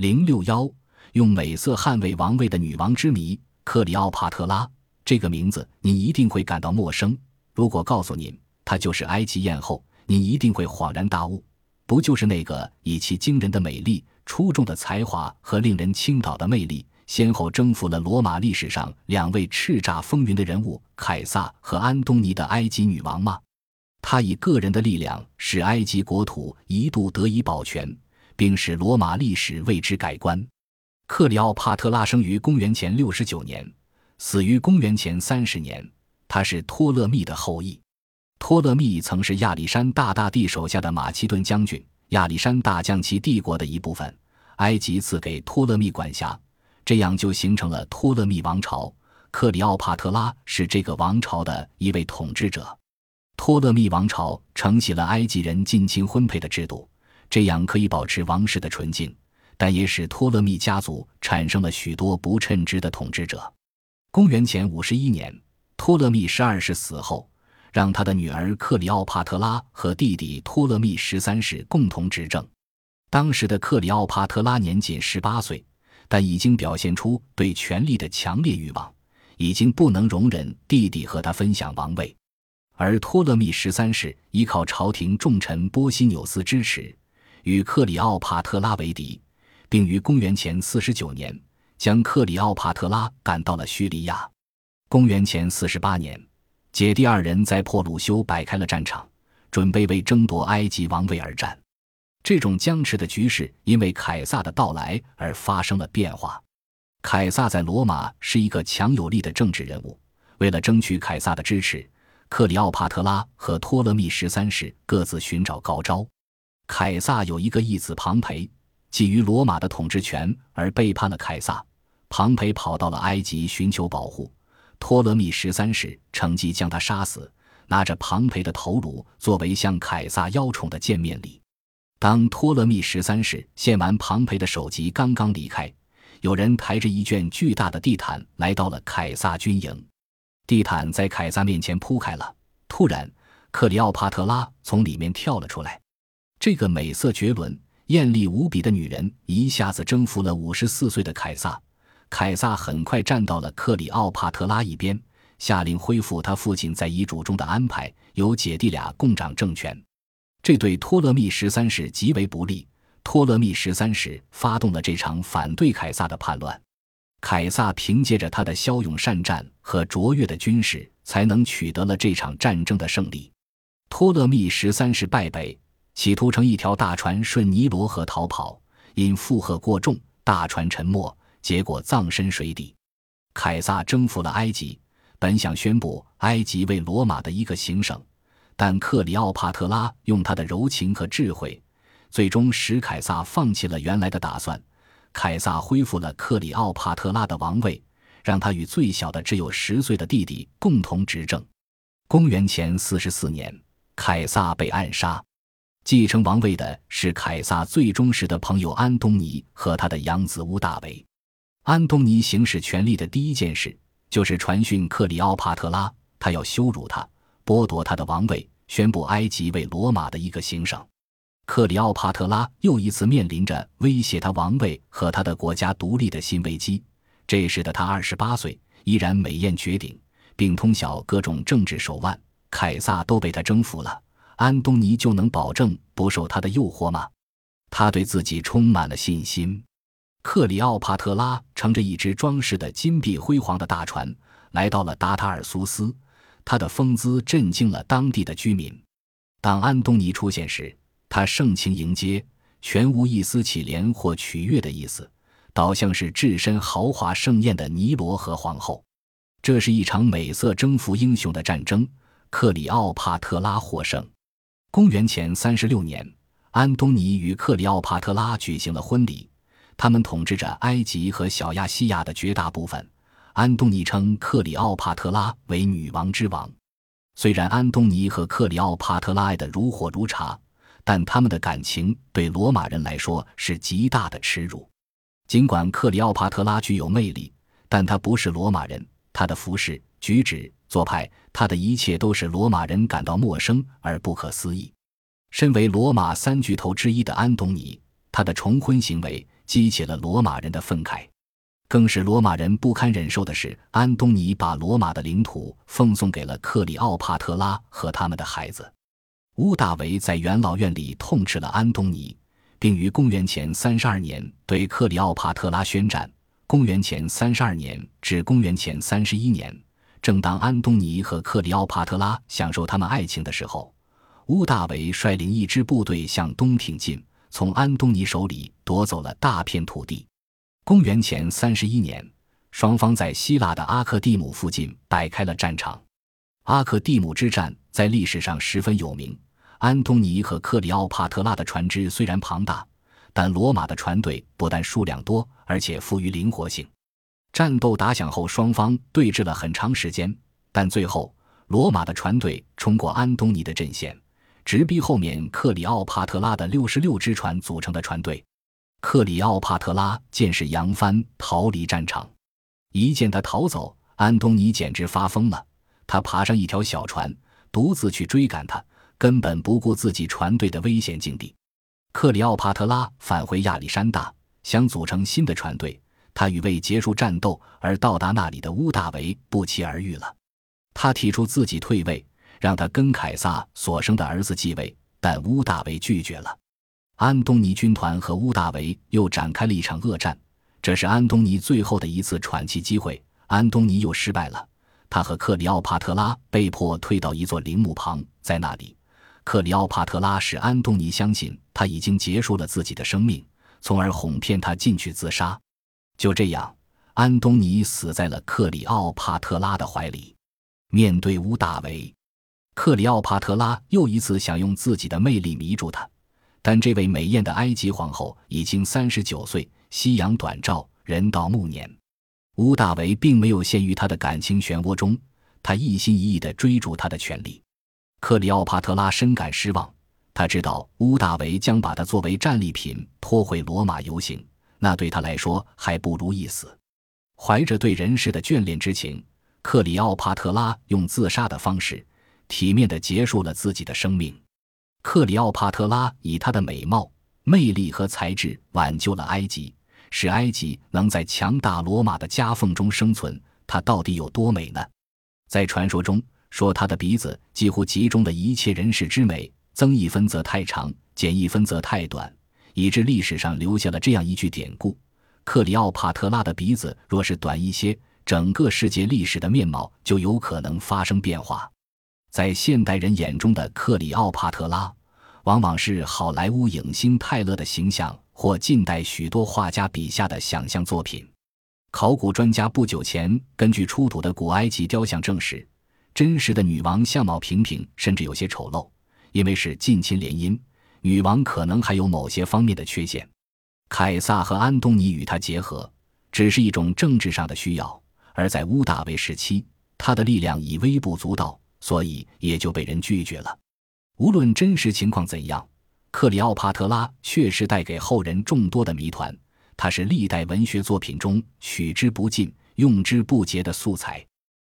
零六幺，用美色捍卫王位的女王之谜——克里奥帕特拉。这个名字你一定会感到陌生。如果告诉您她就是埃及艳后，您一定会恍然大悟，不就是那个以其惊人的美丽、出众的才华和令人倾倒的魅力，先后征服了罗马历史上两位叱咤风云的人物凯撒和安东尼的埃及女王吗？她以个人的力量使埃及国土一度得以保全。并使罗马历史为之改观。克里奥帕特拉生于公元前六十九年，死于公元前三十年。他是托勒密的后裔。托勒密曾是亚历山大大帝手下的马其顿将军，亚历山大将其帝国的一部分，埃及赐给托勒密管辖，这样就形成了托勒密王朝。克里奥帕特拉是这个王朝的一位统治者。托勒密王朝承袭了埃及人近亲婚配的制度。这样可以保持王室的纯净，但也使托勒密家族产生了许多不称职的统治者。公元前五十一年，托勒密十二世死后，让他的女儿克里奥帕特拉和弟弟托勒密十三世共同执政。当时的克里奥帕特拉年仅十八岁，但已经表现出对权力的强烈欲望，已经不能容忍弟弟和他分享王位。而托勒密十三世依靠朝廷重臣波西纽斯支持。与克里奥帕特拉为敌，并于公元前四十九年将克里奥帕特拉赶到了叙利亚。公元前四十八年，姐弟二人在破鲁修摆开了战场，准备为争夺埃及王位而战。这种僵持的局势因为凯撒的到来而发生了变化。凯撒在罗马是一个强有力的政治人物，为了争取凯撒的支持，克里奥帕特拉和托勒密十三世各自寻找高招。凯撒有一个义子庞培，觊觎罗马的统治权而背叛了凯撒。庞培跑到了埃及寻求保护，托勒密十三世乘机将他杀死，拿着庞培的头颅作为向凯撒邀宠的见面礼。当托勒密十三世献完庞培的首级，刚刚离开，有人抬着一卷巨大的地毯来到了凯撒军营。地毯在凯撒面前铺开了，突然，克里奥帕特拉从里面跳了出来。这个美色绝伦、艳丽无比的女人一下子征服了五十四岁的凯撒。凯撒很快站到了克里奥帕特拉一边，下令恢复他父亲在遗嘱中的安排，由姐弟俩共掌政权。这对托勒密十三世极为不利。托勒密十三世发动了这场反对凯撒的叛乱。凯撒凭借着他的骁勇善战和卓越的军事，才能取得了这场战争的胜利。托勒密十三世败北。企图乘一条大船顺尼罗河逃跑，因负荷过重，大船沉没，结果葬身水底。凯撒征服了埃及，本想宣布埃及为罗马的一个行省，但克里奥帕特拉用他的柔情和智慧，最终使凯撒放弃了原来的打算。凯撒恢复了克里奥帕特拉的王位，让他与最小的只有十岁的弟弟共同执政。公元前四十四年，凯撒被暗杀。继承王位的是凯撒最忠实的朋友安东尼和他的养子屋大维。安东尼行使权力的第一件事就是传讯克里奥帕特拉，他要羞辱他，剥夺他的王位，宣布埃及为罗马的一个行省。克里奥帕特拉又一次面临着威胁他王位和他的国家独立的新危机。这时的他二十八岁，依然美艳绝顶，并通晓各种政治手腕。凯撒都被他征服了。安东尼就能保证不受他的诱惑吗？他对自己充满了信心。克里奥帕特拉乘着一只装饰的金碧辉煌的大船来到了达塔尔苏斯，他的风姿震惊了当地的居民。当安东尼出现时，他盛情迎接，全无一丝乞怜或取悦的意思，倒像是置身豪华盛宴的尼罗河皇后。这是一场美色征服英雄的战争，克里奥帕特拉获胜。公元前三十六年，安东尼与克里奥帕特拉举行了婚礼。他们统治着埃及和小亚细亚的绝大部分。安东尼称克里奥帕特拉为“女王之王”。虽然安东尼和克里奥帕特拉爱得如火如茶，但他们的感情对罗马人来说是极大的耻辱。尽管克里奥帕特拉具有魅力，但她不是罗马人。她的服饰、举止。做派，他的一切都使罗马人感到陌生而不可思议。身为罗马三巨头之一的安东尼，他的重婚行为激起了罗马人的愤慨。更使罗马人不堪忍受的是，安东尼把罗马的领土奉送给了克里奥帕特拉和他们的孩子。乌大维在元老院里痛斥了安东尼，并于公元前三十二年对克里奥帕特拉宣战。公元前三十二年至公元前三十一年，正当安东尼和克里奥帕特拉享受他们爱情的时候，乌大维率领一支部队向东挺进，从安东尼手里夺走了大片土地。公元前三十一年，双方在希腊的阿克蒂姆附近摆开了战场。阿克蒂姆之战在历史上十分有名。安东尼和克里奥帕特拉的船只虽然庞大，但罗马的船队不但数量多，而且富于灵活性。战斗打响后，双方对峙了很长时间，但最后罗马的船队冲过安东尼的阵线，直逼后面克里奥帕特拉的六十六只船组成的船队。克里奥帕特拉见势扬帆逃离战场，一见他逃走，安东尼简直发疯了。他爬上一条小船，独自去追赶他，根本不顾自己船队的危险境地。克里奥帕特拉返回亚历山大，想组成新的船队。他与未结束战斗而到达那里的乌大维不期而遇了。他提出自己退位，让他跟凯撒所生的儿子继位，但乌大维拒绝了。安东尼军团和乌大维又展开了一场恶战，这是安东尼最后的一次喘气机会。安东尼又失败了，他和克里奥帕特拉被迫退到一座陵墓旁，在那里，克里奥帕特拉使安东尼相信他已经结束了自己的生命，从而哄骗他进去自杀。就这样，安东尼死在了克里奥帕特拉的怀里。面对乌大维，克里奥帕特拉又一次想用自己的魅力迷住他。但这位美艳的埃及皇后已经三十九岁，夕阳短照，人到暮年。乌大维并没有陷于他的感情漩涡中，他一心一意地追逐他的权利。克里奥帕特拉深感失望，他知道乌大维将把他作为战利品拖回罗马游行，那对他来说还不如一死。怀着对人世的眷恋之情，克里奥帕特拉用自杀的方式，体面地结束了自己的生命。克里奥帕特拉以她的美貌、魅力和才智挽救了埃及，使埃及能在强大罗马的夹缝中生存。她到底有多美呢？在传说中说，她的鼻子几乎集中了一切人世之美，增一分则太长，减一分则太短，以致历史上留下了这样一句典故：克里奥帕特拉的鼻子若是短一些，整个世界历史的面貌就有可能发生变化。在现代人眼中的克里奥帕特拉，往往是好莱坞影星泰勒的形象，或近代许多画家笔下的想象作品。考古专家不久前根据出土的古埃及雕像证实，真实的女王相貌平平，甚至有些丑陋，因为是近亲联姻，女王可能还有某些方面的缺陷。凯撒和安东尼与她结合，只是一种政治上的需要，而在乌大维时期，他的力量已微不足道。所以也就被人拒绝了。无论真实情况怎样，克里奥帕特拉确实带给后人众多的谜团。它是历代文学作品中取之不尽、用之不竭的素材。